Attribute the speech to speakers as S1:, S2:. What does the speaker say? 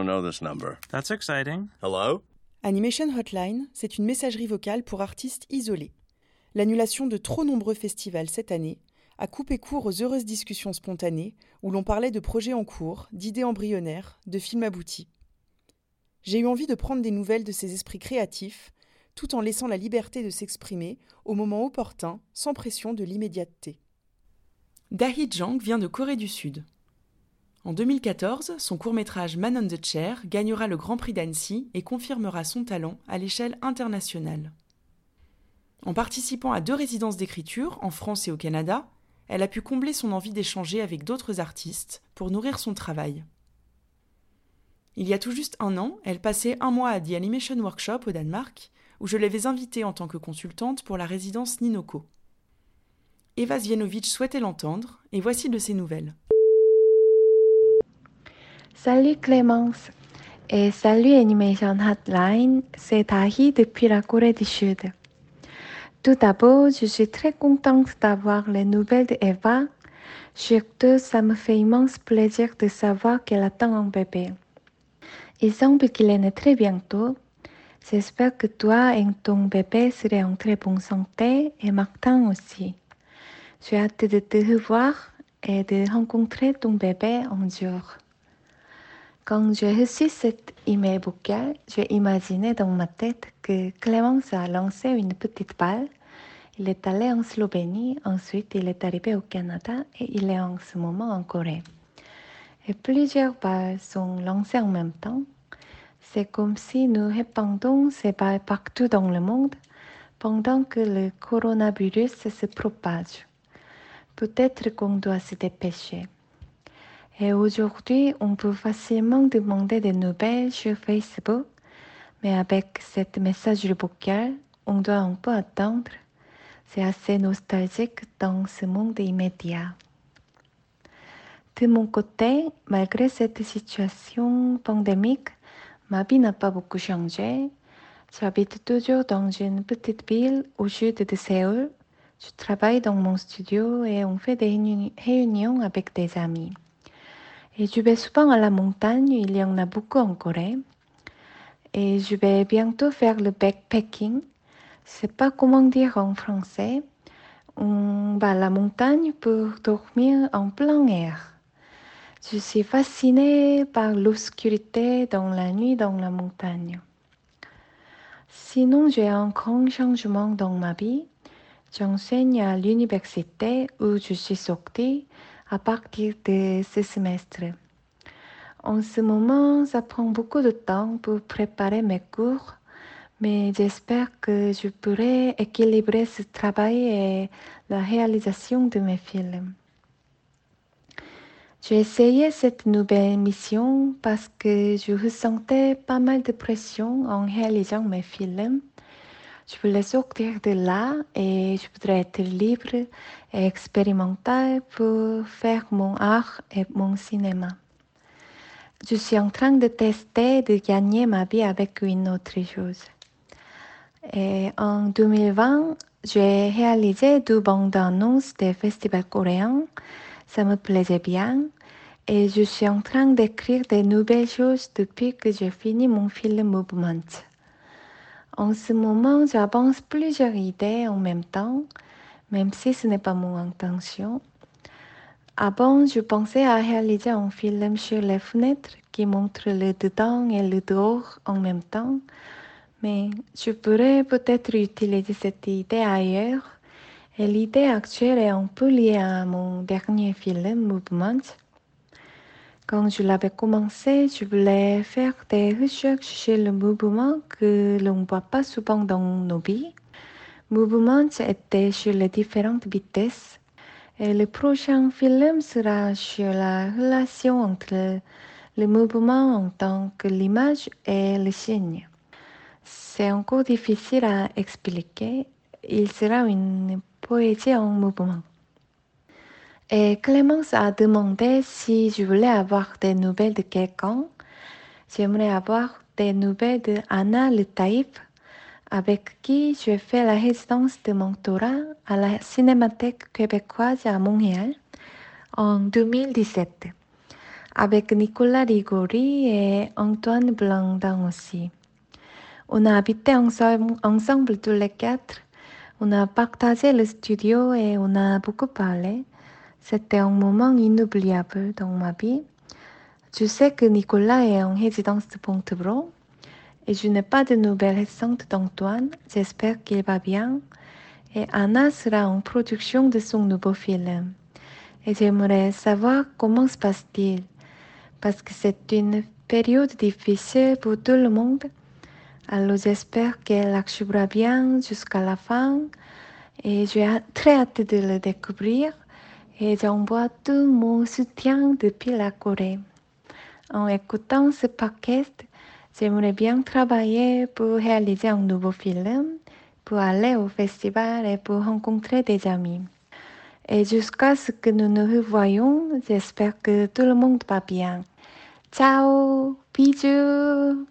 S1: don't know this number.
S2: That's exciting.
S1: Hello?
S3: Animation Hotline, c'est une messagerie vocale pour artistes isolés. L'annulation de trop nombreux festivals cette année a coupé court aux heureuses discussions spontanées où l'on parlait de projets en cours, d'idées embryonnaires, de films aboutis. J'ai eu envie de prendre des nouvelles de ces esprits créatifs, tout en laissant la liberté de s'exprimer au moment opportun, sans pression de l'immédiateté. Dahi Jang vient de Corée du Sud. En 2014, son court-métrage Man on the Chair gagnera le Grand Prix d'Annecy et confirmera son talent à l'échelle internationale. En participant à deux résidences d'écriture, en France et au Canada, elle a pu combler son envie d'échanger avec d'autres artistes pour nourrir son travail. Il y a tout juste un an, elle passait un mois à The Animation Workshop au Danemark, où je l'avais invitée en tant que consultante pour la résidence Ninoko. Eva Zvienovic souhaitait l'entendre, et voici de ses nouvelles.
S4: Salut Clémence et salut Animation Hotline, c'est Tahi depuis la Corée du Sud. Tout d'abord, je suis très contente d'avoir les nouvelles d'Eva. Surtout, ça me fait immense plaisir de savoir qu'elle attend un bébé. Il semble qu'il est né très bientôt. J'espère que toi et ton bébé serez en très bonne santé et Martin aussi. J'ai hâte de te revoir et de rencontrer ton bébé un jour. Quand j'ai reçu cet email vocal, j'ai imaginé dans ma tête que Clémence a lancé une petite balle. Il est allé en Slovénie, ensuite il est arrivé au Canada et il est en ce moment en Corée. Et plusieurs balles sont lancées en même temps. C'est comme si nous répandons ces balles partout dans le monde pendant que le coronavirus se propage. Peut-être qu'on doit se dépêcher. Et aujourd'hui, on peut facilement demander des nouvelles sur Facebook, mais avec cette messagerie vocale, on doit un peu attendre. C'est assez nostalgique dans ce monde immédiat. De mon côté, malgré cette situation pandémique, ma vie n'a pas beaucoup changé. J'habite toujours dans une petite ville au sud de Séoul. Je travaille dans mon studio et on fait des réunions avec des amis. Et je vais souvent à la montagne, il y en a beaucoup en Corée. Et je vais bientôt faire le backpacking. Je sais pas comment dire en français. On va à la montagne pour dormir en plein air. Je suis fascinée par l'obscurité dans la nuit dans la montagne. Sinon, j'ai un grand changement dans ma vie. J'enseigne à l'université où je suis sortie à partir de ce semestre. En ce moment, ça prend beaucoup de temps pour préparer mes cours, mais j'espère que je pourrai équilibrer ce travail et la réalisation de mes films. J'ai essayé cette nouvelle mission parce que je ressentais pas mal de pression en réalisant mes films. Je voulais sortir de là et je voudrais être libre et expérimental pour faire mon art et mon cinéma. Je suis en train de tester de gagner ma vie avec une autre chose. Et en 2020, j'ai réalisé deux bandes annonces des festivals coréens. Ça me plaisait bien. Et je suis en train d'écrire des nouvelles choses depuis que j'ai fini mon film Movement. En ce moment, j'avance plusieurs idées en même temps, même si ce n'est pas mon intention. Avant, je pensais à réaliser un film sur les fenêtres qui montre le dedans et le dehors en même temps, mais je pourrais peut-être utiliser cette idée ailleurs. Et l'idée actuelle est un peu liée à mon dernier film, Movement. Quand je l'avais commencé, je voulais faire des recherches sur le mouvement que l'on ne voit pas souvent dans nos vies. Mouvement était sur les différentes vitesses. Et le prochain film sera sur la relation entre le mouvement en tant que l'image et le signe. C'est encore difficile à expliquer. Il sera une poésie en mouvement. Et Clémence a demandé si je voulais avoir des nouvelles de quelqu'un. J'aimerais avoir des nouvelles de Anna Le Taïf, avec qui je fais la résidence de mentorat à la Cinémathèque québécoise à Montréal en 2017. avec Nicolas Rigori et Antoine Blandin aussi. On a habité ensemble tous les quatre. On a partagé le studio et on a beaucoup parlé. C'était un moment inoubliable dans ma vie. Je sais que Nicolas est en résidence de Pontebro et je n'ai pas de nouvelles récentes d'Antoine. J'espère qu'il va bien. Et Anna sera en production de son nouveau film. Et j'aimerais savoir comment se passe-t-il parce que c'est une période difficile pour tout le monde. Alors j'espère qu'elle achèvera bien jusqu'à la fin et j'ai très hâte de le découvrir et j'envoie tout mon soutien depuis la Corée. En écoutant ce podcast, j'aimerais bien travailler pour réaliser un nouveau film, pour aller au festival et pour rencontrer des amis. Et jusqu'à ce que nous nous revoyons, j'espère que tout le monde va bien. Ciao, bisous